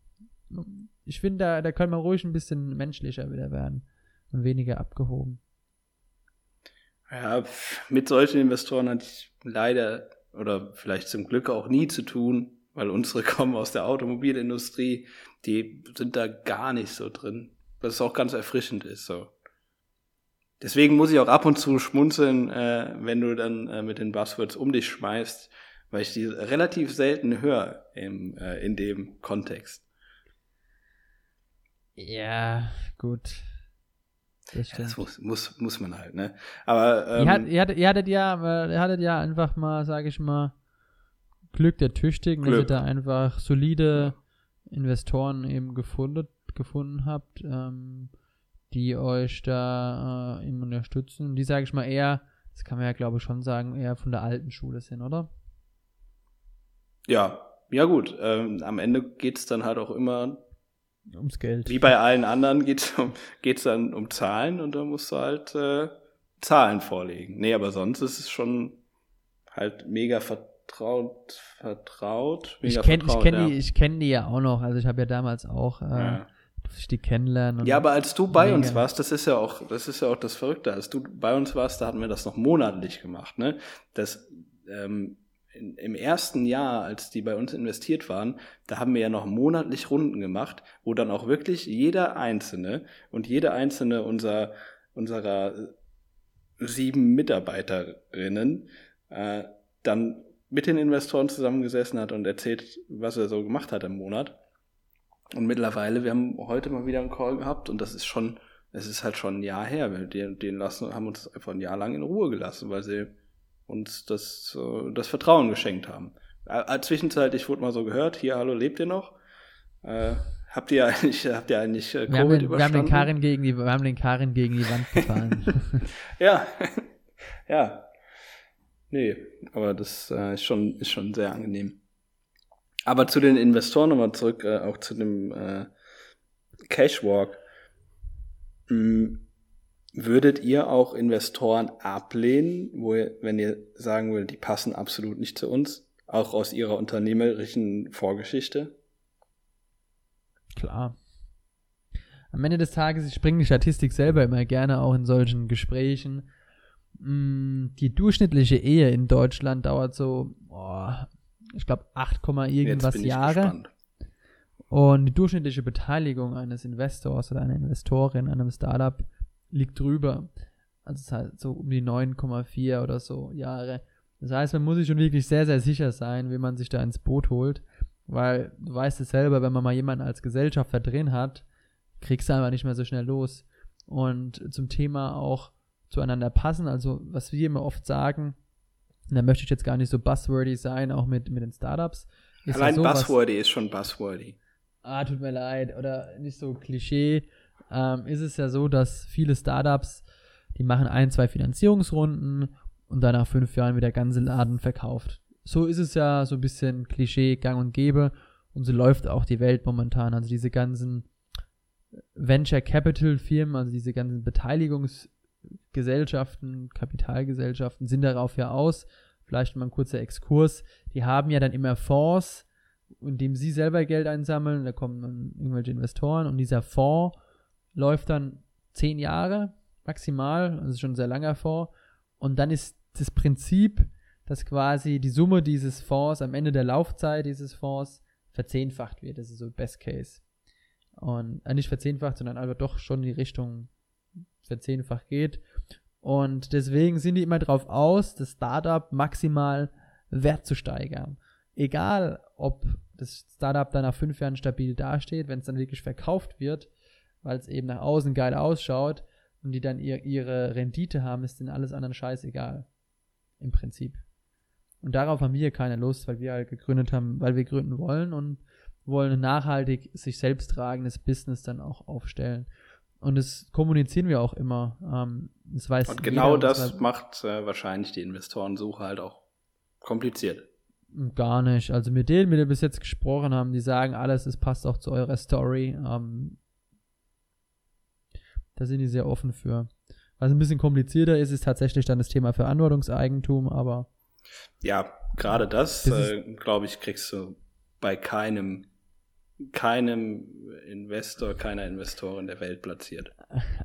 Ich finde, da, da können wir ruhig ein bisschen menschlicher wieder werden und weniger abgehoben. Ja, mit solchen Investoren hatte ich leider oder vielleicht zum Glück auch nie zu tun, weil unsere kommen aus der Automobilindustrie, die sind da gar nicht so drin, was auch ganz erfrischend ist. So. Deswegen muss ich auch ab und zu schmunzeln, äh, wenn du dann äh, mit den Buzzwords um dich schmeißt, weil ich die relativ selten höre im, äh, in dem Kontext. Ja, gut. Das, ja, das muss, muss, muss man halt, ne? Aber ähm, ihr, hat, ihr, hattet, ihr, hattet ja, ihr hattet ja einfach mal, sage ich mal, Glück der Tüchtigen, Glück. dass ihr da einfach solide Investoren eben gefunden, gefunden habt, ähm, die euch da äh, eben unterstützen. Die sage ich mal eher, das kann man ja glaube ich schon sagen, eher von der alten Schule sind, oder? Ja, ja gut. Ähm, am Ende geht es dann halt auch immer ums Geld. Wie bei allen anderen geht es um, geht's dann um Zahlen und da musst du halt äh, Zahlen vorlegen. Nee, aber sonst ist es schon halt mega vertraut, vertraut. Mega ich kenne ich kenn ja. die, ich kenn die ja auch noch. Also ich habe ja damals auch äh, ja. ich die kennenlernen. Ja, aber als du bei mega. uns warst, das ist ja auch, das ist ja auch das Verrückte. Als du bei uns warst, da hatten wir das noch monatlich gemacht, ne? Das ähm, in, im ersten Jahr, als die bei uns investiert waren, da haben wir ja noch monatlich Runden gemacht, wo dann auch wirklich jeder einzelne und jede einzelne unserer, unserer sieben Mitarbeiterinnen äh, dann mit den Investoren zusammengesessen hat und erzählt, was er so gemacht hat im Monat. Und mittlerweile, wir haben heute mal wieder einen Call gehabt und das ist schon, es ist halt schon ein Jahr her. Wir den, den lassen, haben uns einfach ein Jahr lang in Ruhe gelassen, weil sie uns das, äh, das Vertrauen geschenkt haben. Äh, zwischenzeitlich wurde mal so gehört, hier, hallo, lebt ihr noch? Äh, habt ihr eigentlich, habt ihr eigentlich äh, Covid wir haben den, überstanden? Wir haben den Karin gegen die, wir haben den Karin gegen die Wand gefahren. ja, ja. Nee, aber das äh, ist schon, ist schon sehr angenehm. Aber zu den Investoren nochmal zurück, äh, auch zu dem äh, Cashwalk. Hm, Würdet ihr auch Investoren ablehnen, wo ihr, wenn ihr sagen würdet, die passen absolut nicht zu uns, auch aus ihrer unternehmerischen Vorgeschichte? Klar. Am Ende des Tages, ich bringe die Statistik selber immer gerne auch in solchen Gesprächen. Mm, die durchschnittliche Ehe in Deutschland dauert so, oh, ich glaube, 8, irgendwas Jahre. Gespannt. Und die durchschnittliche Beteiligung eines Investors oder einer Investorin, einem Startup, liegt drüber. Also es ist halt so um die 9,4 oder so Jahre. Das heißt, man muss sich schon wirklich sehr, sehr sicher sein, wie man sich da ins Boot holt. Weil du weißt es selber, wenn man mal jemanden als Gesellschafter drin hat, kriegst du einfach nicht mehr so schnell los. Und zum Thema auch zueinander passen, also was wir immer oft sagen, da möchte ich jetzt gar nicht so buzzwordy sein, auch mit, mit den Startups. Allein so, buzzwordy ist schon buzzwordy. Ah, tut mir leid. Oder nicht so Klischee ähm, ist es ja so, dass viele Startups, die machen ein, zwei Finanzierungsrunden und dann nach fünf Jahren wieder ganze Laden verkauft. So ist es ja so ein bisschen Klischee, gang und gäbe und so läuft auch die Welt momentan. Also diese ganzen Venture Capital Firmen, also diese ganzen Beteiligungsgesellschaften, Kapitalgesellschaften sind darauf ja aus. Vielleicht mal ein kurzer Exkurs. Die haben ja dann immer Fonds, in dem sie selber Geld einsammeln. Da kommen dann irgendwelche Investoren und dieser Fonds läuft dann zehn Jahre maximal, also schon ein sehr langer Fonds. Und dann ist das Prinzip, dass quasi die Summe dieses Fonds am Ende der Laufzeit dieses Fonds verzehnfacht wird. Das ist so Best Case. Und äh, nicht verzehnfacht, sondern einfach doch schon in die Richtung verzehnfacht geht. Und deswegen sind die immer drauf aus, das Startup maximal Wert zu steigern. Egal, ob das Startup dann nach fünf Jahren stabil dasteht, wenn es dann wirklich verkauft wird, weil es eben nach außen geil ausschaut und die dann ihr, ihre Rendite haben, ist denen alles anderen scheißegal. Im Prinzip. Und darauf haben wir keine Lust, weil wir halt gegründet haben, weil wir gründen wollen und wollen ein nachhaltig sich selbst tragendes Business dann auch aufstellen. Und das kommunizieren wir auch immer. Ähm, das weiß und genau jeder, das weiß, macht äh, wahrscheinlich die Investorensuche halt auch kompliziert. Gar nicht. Also mit denen, mit denen wir bis jetzt gesprochen haben, die sagen alles, es passt auch zu eurer Story. Ähm, da sind die sehr offen für. Was ein bisschen komplizierter ist, ist tatsächlich dann das Thema Verantwortungseigentum, aber. Ja, gerade das, Das äh, glaube ich, kriegst du bei keinem, keinem Investor, keiner Investorin der Welt platziert.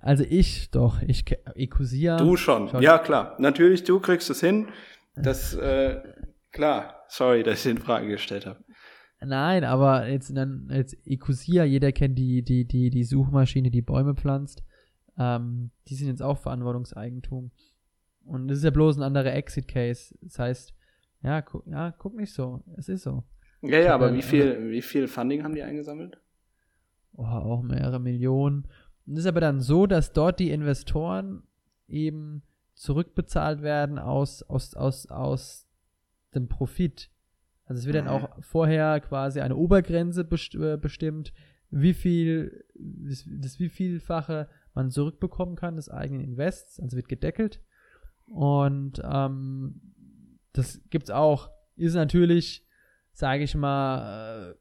Also ich doch, ich Ecosia. Du schon. schon. Ja, klar. Natürlich, du kriegst es hin. Das, äh, klar. Sorry, dass ich in Frage gestellt habe. Nein, aber jetzt dann jetzt Ecosia, jeder kennt die die die die Suchmaschine, die Bäume pflanzt. Ähm, die sind jetzt auch Verantwortungseigentum. Und das ist ja bloß ein anderer Exit Case. Das heißt, ja, gu ja, guck nicht so. Es ist so. Ja, ja, aber wie viel, wie viel Funding haben die eingesammelt? Oh, auch mehrere Millionen. Und es ist aber dann so, dass dort die Investoren eben zurückbezahlt werden aus, aus, aus, aus dem Profit. Also es wird dann Mhm. auch vorher quasi eine Obergrenze äh, bestimmt, wie viel, das, das wie vielfache man zurückbekommen kann des eigenen Invests, also wird gedeckelt. Und ähm, das gibt's auch. Ist natürlich, sage ich mal,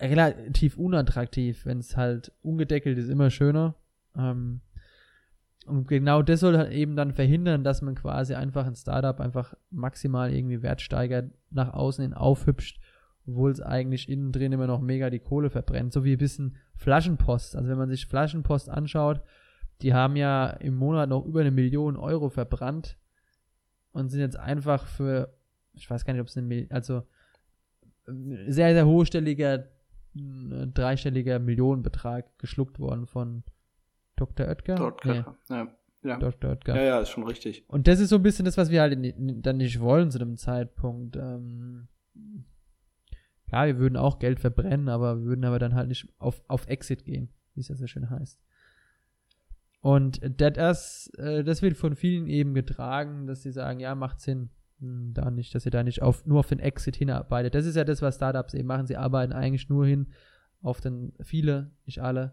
äh, relativ unattraktiv, wenn es halt ungedeckelt ist, immer schöner. Ähm, und genau das soll halt eben dann verhindern, dass man quasi einfach ein Startup einfach maximal irgendwie Wert steigert, nach außen hin aufhübscht, obwohl es eigentlich innen drin immer noch mega die Kohle verbrennt. So wie ein bisschen Flaschenpost. Also wenn man sich Flaschenpost anschaut, die haben ja im Monat noch über eine Million Euro verbrannt und sind jetzt einfach für, ich weiß gar nicht, ob es eine Mil also äh, sehr, sehr hochstelliger, äh, dreistelliger Millionenbetrag geschluckt worden von Dr. Oetker. Dort, Nee, ja. Ja. Dr. Oetker. ja, ja, ist schon richtig. Und das ist so ein bisschen das, was wir halt in, dann nicht wollen zu dem Zeitpunkt. Ähm, ja, wir würden auch Geld verbrennen, aber wir würden aber dann halt nicht auf, auf Exit gehen, wie es ja so schön heißt. Und das, äh, das wird von vielen eben getragen, dass sie sagen, ja, macht Sinn, hm, da nicht, dass ihr da nicht auf, nur auf den Exit hinarbeitet. Das ist ja das, was Startups eben machen. Sie arbeiten eigentlich nur hin auf den, viele, nicht alle,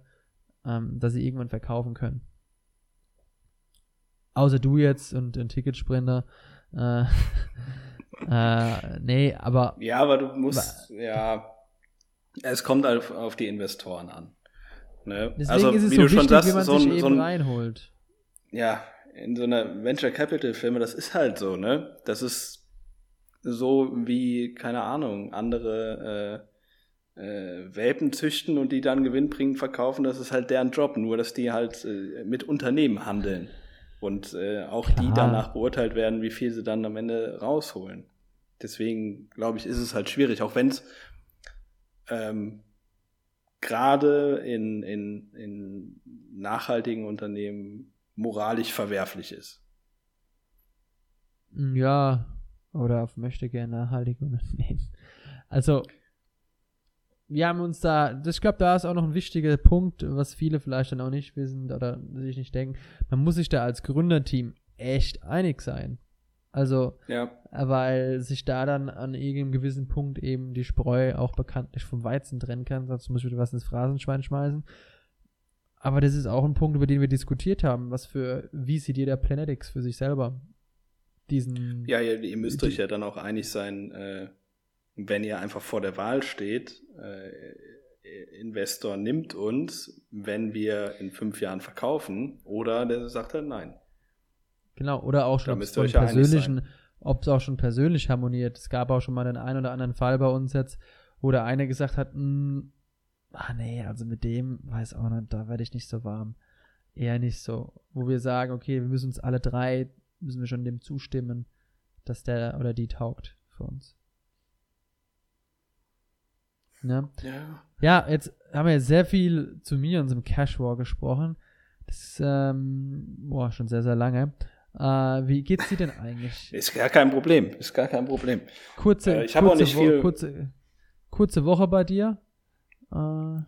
ähm, dass sie irgendwann verkaufen können. Außer du jetzt und ein Ticketsprinter. Äh, äh, nee, aber Ja, aber du musst, ja, es kommt auf, auf die Investoren an. Ne? deswegen also, ist es wie so du schon wichtig, sagst, wie man so sich ein, eben so ein, reinholt. ja, in so einer Venture Capital Firma, das ist halt so, ne? Das ist so wie, keine Ahnung, andere äh, äh, Welpen züchten und die dann gewinnbringend verkaufen, das ist halt deren Job, nur dass die halt äh, mit Unternehmen handeln und äh, auch die Klar. danach beurteilt werden, wie viel sie dann am Ende rausholen. Deswegen glaube ich, ist es halt schwierig, auch wenn es ähm, gerade in, in, in nachhaltigen Unternehmen moralisch verwerflich ist. Ja, oder auf möchte gerne nachhaltige Unternehmen. Also, wir haben uns da, das- ich glaube, da ist auch noch ein wichtiger Punkt, was viele vielleicht dann auch nicht wissen oder sich nicht denken. Man muss sich da als Gründerteam echt einig sein. Also, Ja, weil sich da dann an irgendeinem gewissen Punkt eben die Spreu auch bekanntlich vom Weizen trennen kann, sonst muss ich wieder was ins Phrasenschwein schmeißen. Aber das ist auch ein Punkt, über den wir diskutiert haben. Was für, wie sieht jeder Planetics für sich selber diesen. ja ihr, ihr müsst Die- euch ja dann auch einig sein, äh, wenn ihr einfach vor der Wahl steht, äh, Investor nimmt uns, wenn wir in fünf Jahren verkaufen, oder der sagt halt nein. Genau, oder auch schon ja einig persönlichen, ob es auch schon persönlich harmoniert. Es gab auch schon mal den einen oder anderen Fall bei uns jetzt, wo der eine gesagt hat, "Mm, ah nee, also mit dem, weiß auch nicht, da werde ich nicht so warm. Eher nicht so. Wo wir sagen, okay, wir müssen uns alle drei, müssen wir schon dem zustimmen, dass der oder die taugt für uns. Ne? Ja. Ja, jetzt haben wir sehr viel zu mir, unserem Cash War gesprochen. Das ist, ähm, boah, schon sehr, sehr lange. Äh, wie geht's dir denn eigentlich? Ist gar kein Problem. Ist gar kein Problem. Kurze, Äh, ich habe auch kurze nicht Wo- viel- Kurze, kurze Woche bei dir? Äh,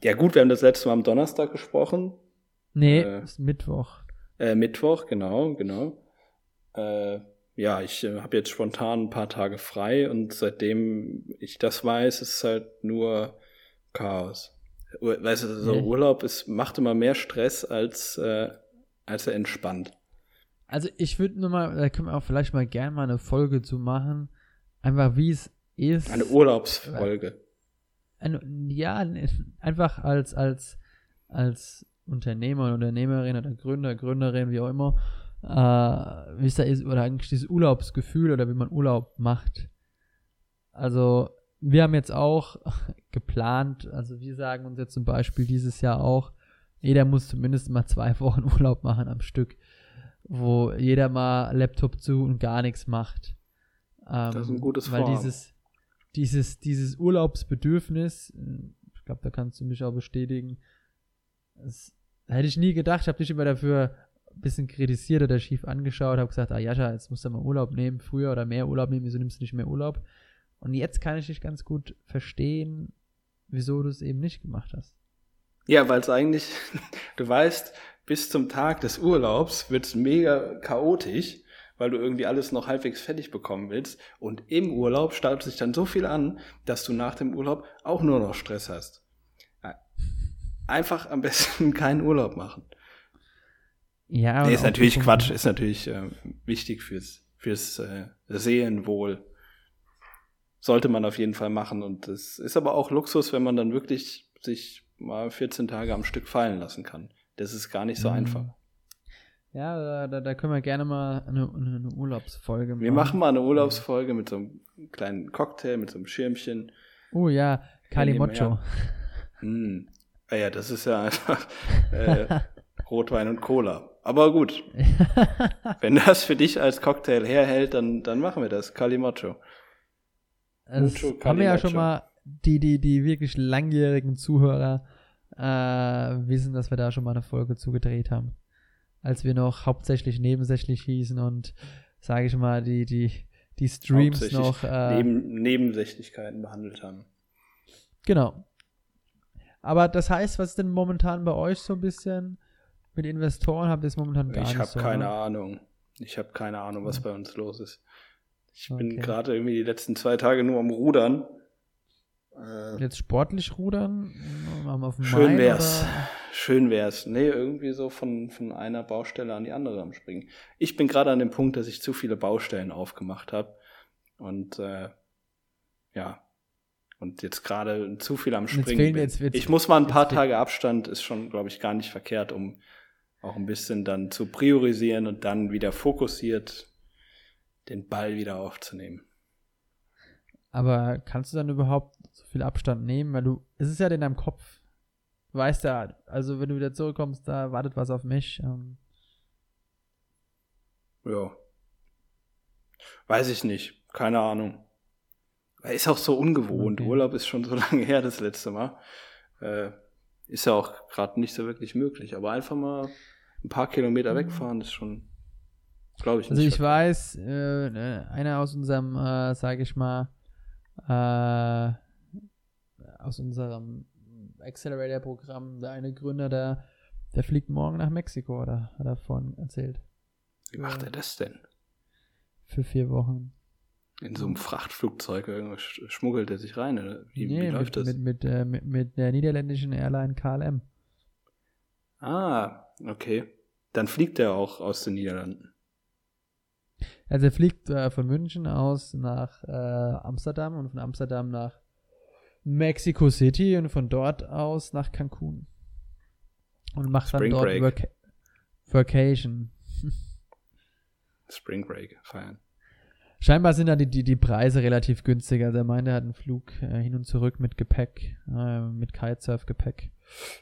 Ja gut, wir haben das letzte Mal am Donnerstag gesprochen. nee, Äh. ist Mittwoch. Äh, Mittwoch, genau, genau. Äh, ja, ich habe jetzt spontan ein paar Tage frei und seitdem ich das weiß, ist es halt nur Chaos. Weißt du, so Ja. Urlaub ist, macht immer mehr Stress, als, als er entspannt. Also ich würde nur mal, da können wir auch vielleicht mal gerne mal eine Folge zu machen. Einfach wie es ist. Eine Urlaubsfolge. ein, ja, einfach als, als, als Unternehmer und Unternehmerin oder Gründer, Gründerin, wie auch immer, äh, wie es da ist, oder eigentlich dieses Urlaubsgefühl oder wie man Urlaub macht. Also wir haben jetzt auch geplant, also wir sagen uns jetzt zum Beispiel dieses Jahr auch, jeder muss zumindest mal zwei Wochen Urlaub machen am Stück, wo jeder mal Laptop zu und gar nichts macht. Ähm, das ist ein gutes Weil dieses, dieses, dieses Urlaubsbedürfnis, ich glaube, da kannst du mich auch bestätigen, das hätte ich nie gedacht, ich habe dich immer dafür ein bisschen kritisiert oder schief angeschaut, habe gesagt, ah Jascha, jetzt musst du mal Urlaub nehmen, früher oder mehr Urlaub nehmen, wieso nimmst du nicht mehr Urlaub? Und jetzt kann ich dich ganz gut verstehen, wieso du es eben nicht gemacht hast. Ja, weil es eigentlich, du weißt, bis zum Tag des Urlaubs wird es mega chaotisch, weil du irgendwie alles noch halbwegs fertig bekommen willst. Und im Urlaub staut sich dann so viel an, dass du nach dem Urlaub auch nur noch Stress hast. Einfach am besten keinen Urlaub machen. Ja, nee, ist natürlich Quatsch, ist natürlich äh, wichtig fürs, fürs äh, Seelenwohl. Sollte man auf jeden Fall machen. Und es ist aber auch Luxus, wenn man dann wirklich sich mal 14 Tage am Stück fallen lassen kann. Das ist gar nicht so mhm. einfach. Ja, da, da können wir gerne mal eine, eine Urlaubsfolge machen. Wir machen mal eine Urlaubsfolge mit so einem kleinen Cocktail, mit so einem Schirmchen. Oh ja, Kalimocho. Hm. Ah ja, das ist ja einfach äh, Rotwein und Cola. Aber gut. Wenn das für dich als Cocktail herhält, dann, dann machen wir das. Kalimocho. Das haben wir ja schon mal die, die, die wirklich langjährigen Zuhörer äh, wissen, dass wir da schon mal eine Folge zugedreht haben. Als wir noch hauptsächlich nebensächlich hießen und, sage ich mal, die, die, die Streams noch. Äh, Neben, Nebensächlichkeiten behandelt haben. Genau. Aber das heißt, was ist denn momentan bei euch so ein bisschen mit Investoren? Habt ihr es momentan gar ich nicht so? Ich habe keine oder? Ahnung. Ich habe keine Ahnung, was bei uns los ist. Ich okay. bin gerade irgendwie die letzten zwei Tage nur am Rudern Jetzt sportlich rudern? Schön Main, wär's. Oder? Schön wär's. Nee, irgendwie so von, von einer Baustelle an die andere am Springen. Ich bin gerade an dem Punkt, dass ich zu viele Baustellen aufgemacht habe. Und äh, ja. Und jetzt gerade zu viel am Springen. Jetzt jetzt, ich muss mal ein paar Tage Abstand, ist schon, glaube ich, gar nicht verkehrt, um auch ein bisschen dann zu priorisieren und dann wieder fokussiert den Ball wieder aufzunehmen. Aber kannst du dann überhaupt so viel Abstand nehmen? Weil du, es ist ja in deinem Kopf. Du weißt ja, also wenn du wieder zurückkommst, da wartet was auf mich. Ähm. Ja. Weiß ich nicht. Keine Ahnung. Ist auch so ungewohnt. Okay. Urlaub ist schon so lange her, das letzte Mal. Äh, ist ja auch gerade nicht so wirklich möglich. Aber einfach mal ein paar Kilometer mhm. wegfahren ist schon, glaube ich, nicht. Also ich weiß, äh, ne, einer aus unserem, äh, sage ich mal, äh, aus unserem Accelerator-Programm, der eine Gründer, der, der fliegt morgen nach Mexiko, oder hat er vorhin erzählt. Wie macht er das denn? Für vier Wochen. In so einem Frachtflugzeug schmuggelt er sich rein, oder? Wie, nee, wie läuft mit, das? Mit, mit, äh, mit, mit der niederländischen Airline KLM. Ah, okay. Dann fliegt er auch aus den Niederlanden. Also er fliegt äh, von München aus nach äh, Amsterdam und von Amsterdam nach Mexico City und von dort aus nach Cancun. Und macht Spring dann dort Break. Vac Vacation. Spring Break feiern. Scheinbar sind da die, die, die Preise relativ günstiger. Also er meinte, er hat einen Flug äh, hin und zurück mit Gepäck, äh, mit Kitesurf-Gepäck.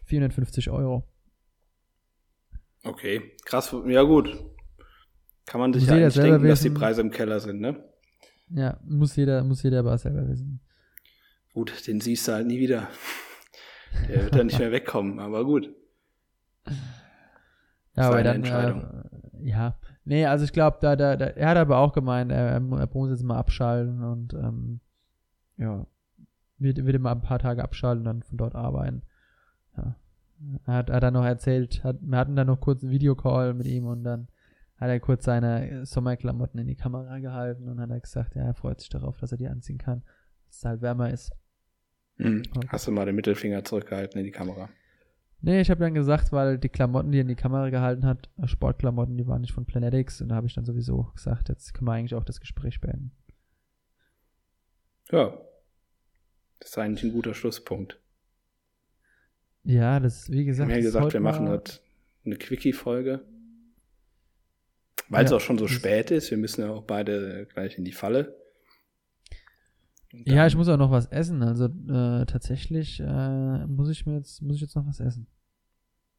450 Euro. Okay, krass. Ja gut, kann man sich ja eigentlich denken, wissen. dass die Preise im Keller sind, ne? Ja, muss jeder, muss jeder aber selber wissen. Gut, den siehst du halt nie wieder. Der wird dann nicht mehr wegkommen, aber gut. Ja, aber dann, äh, ja. Nee, also ich glaube, da, da, da, er hat aber auch gemeint, er, er muss jetzt mal abschalten und, ähm, ja, wird, wird immer ein paar Tage abschalten und dann von dort arbeiten. Ja. Er hat, hat dann noch erzählt, hat, wir hatten dann noch kurz einen Videocall mit ihm und dann hat er kurz seine Sommerklamotten in die Kamera gehalten und hat er gesagt, ja, er freut sich darauf, dass er die anziehen kann, dass es halt wärmer ist. Mhm. Hast du mal den Mittelfinger zurückgehalten in die Kamera? Nee, ich habe dann gesagt, weil die Klamotten, die er in die Kamera gehalten hat, äh, Sportklamotten, die waren nicht von Planetics und da habe ich dann sowieso gesagt, jetzt können wir eigentlich auch das Gespräch beenden. Ja. Das ist eigentlich ein guter Schlusspunkt. Ja, das ist, wie gesagt. Wir haben ja gesagt, wir machen heute eine Quickie-Folge. Weil es auch schon so spät ist, wir müssen ja auch beide gleich in die Falle. Ja, ich muss auch noch was essen. Also äh, tatsächlich äh, muss ich mir jetzt muss ich jetzt noch was essen.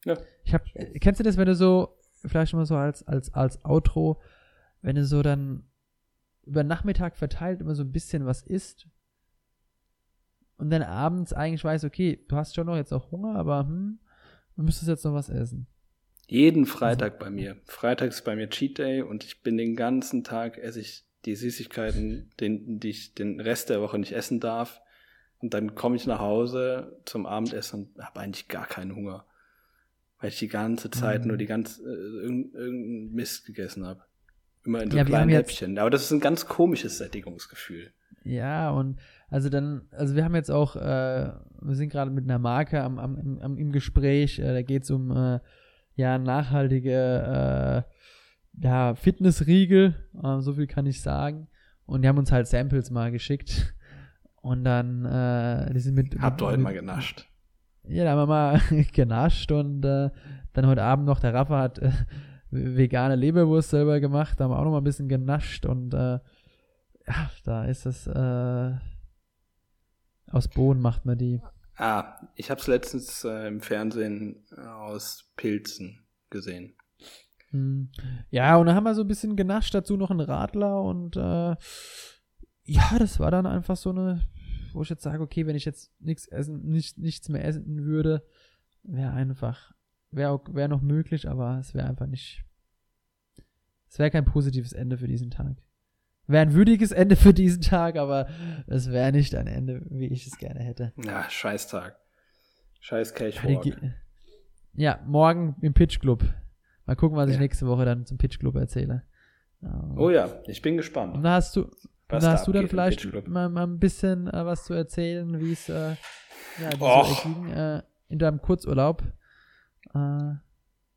Ja. Ich hab, kennst du das, wenn du so vielleicht mal so als als als Outro, wenn du so dann über Nachmittag verteilt immer so ein bisschen was isst und dann abends eigentlich weißt, okay, du hast schon noch jetzt auch Hunger, aber hm, du müsstest jetzt noch was essen. Jeden Freitag bei mir. Freitag ist bei mir Cheat Day und ich bin den ganzen Tag esse ich die Süßigkeiten, den, die ich den Rest der Woche nicht essen darf. Und dann komme ich nach Hause zum Abendessen und habe eigentlich gar keinen Hunger. Weil ich die ganze Zeit Mhm. nur die ganze, äh, irgendeinen irgendein Mist gegessen habe. Immer in so Ja, kleinen Häppchen. Aber das ist ein ganz komisches Sättigungsgefühl. Ja, und also dann, also wir haben jetzt auch, äh, wir sind gerade mit einer Marke am, am, im- am, im Gespräch, äh, da geht es um äh, ja, nachhaltige äh, ja, Fitnessriegel, äh, so viel kann ich sagen. Und die haben uns halt Samples mal geschickt. Und dann, äh, die sind mit. Habt ihr heute mal genascht. Ja, da haben wir mal genascht und äh, dann heute Abend noch, der Rafa hat äh, vegane Leberwurst selber gemacht, da haben wir auch noch mal ein bisschen genascht und äh, ja, da ist es äh, aus Bohnen macht man die. Ah, ich habe es letztens äh, im Fernsehen äh, aus Pilzen gesehen. Hm. Ja, und dann haben wir so ein bisschen genascht, dazu noch einen Radler und äh, ja, das war dann einfach so eine, wo ich jetzt sage, okay, wenn ich jetzt nichts essen, nicht, nichts mehr essen würde, wäre einfach, wäre wär noch möglich, aber es wäre einfach nicht, es wäre kein positives Ende für diesen Tag. Wäre ein würdiges Ende für diesen Tag, aber es wäre nicht ein Ende, wie ich es gerne hätte. Ja, Scheißtag. Scheiß Ja, die Cashwalk. Ge- Ja, morgen im Pitch Club. Mal gucken, was ich Ja. nächste Woche dann zum Pitch Club erzähle. Ja. Oh ja, ich bin Und gespannt. da hast du, Was da hast du dann vielleicht mal, mal ein bisschen äh, was zu erzählen, wie es äh, ja, so erging, äh, in deinem Kurzurlaub. Äh,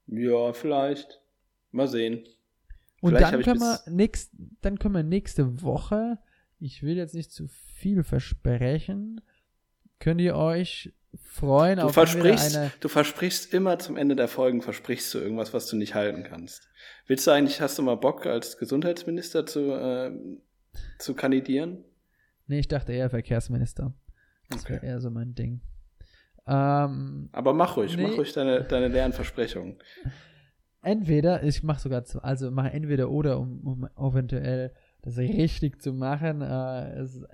Ja, vielleicht. Mal sehen. Und Vielleicht dann können, wir nächst, dann können wir nächste Woche, ich will jetzt nicht zu viel versprechen, könnt ihr euch freuen Du auf versprichst, eine du versprichst immer zum Ende der Folgen, versprichst du irgendwas, was du nicht halten kannst. Willst du eigentlich, hast du mal Bock, als Gesundheitsminister zu, äh, zu kandidieren? Nee, ich dachte eher Verkehrsminister. Das wäre Okay. eher so mein Ding. Ähm, Aber mach ruhig, Nee. mach ruhig deine, deine leeren Versprechungen. entweder, ich mache sogar, also mache entweder oder, um, um eventuell das richtig zu machen. Äh, es ist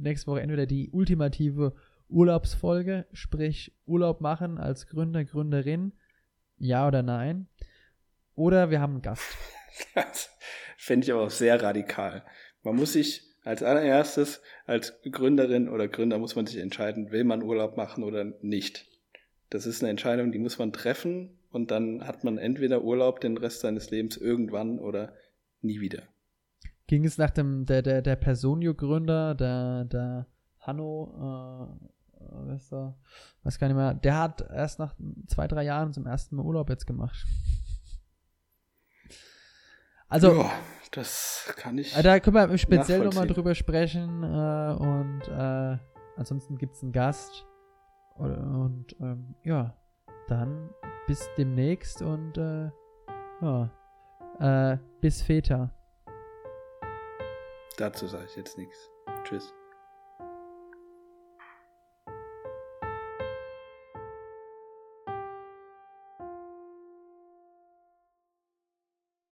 nächste Woche entweder die ultimative Urlaubsfolge, sprich Urlaub machen als Gründer, Gründerin, ja oder nein. Oder wir haben einen Gast. Das fände ich aber auch sehr radikal. Man muss sich als allererstes, als Gründerin oder Gründer muss man sich entscheiden, will man Urlaub machen oder nicht. Das ist eine Entscheidung, die muss man treffen und dann hat man entweder Urlaub den Rest seines Lebens irgendwann oder nie wieder. Ging es nach dem, der, der, der Personio-Gründer, der, der Hanno, äh, wer ist der? weiß gar nicht mehr, der hat erst nach zwei, drei Jahren zum ersten Mal Urlaub jetzt gemacht. Also, ja, das kann ich. äh, da können wir speziell nochmal drüber sprechen äh, und äh, ansonsten gibt es einen Gast. Oder- Und ähm, ja, dann bis demnächst und äh, ja, äh, bis Väter. Dazu sage ich jetzt nichts. Tschüss.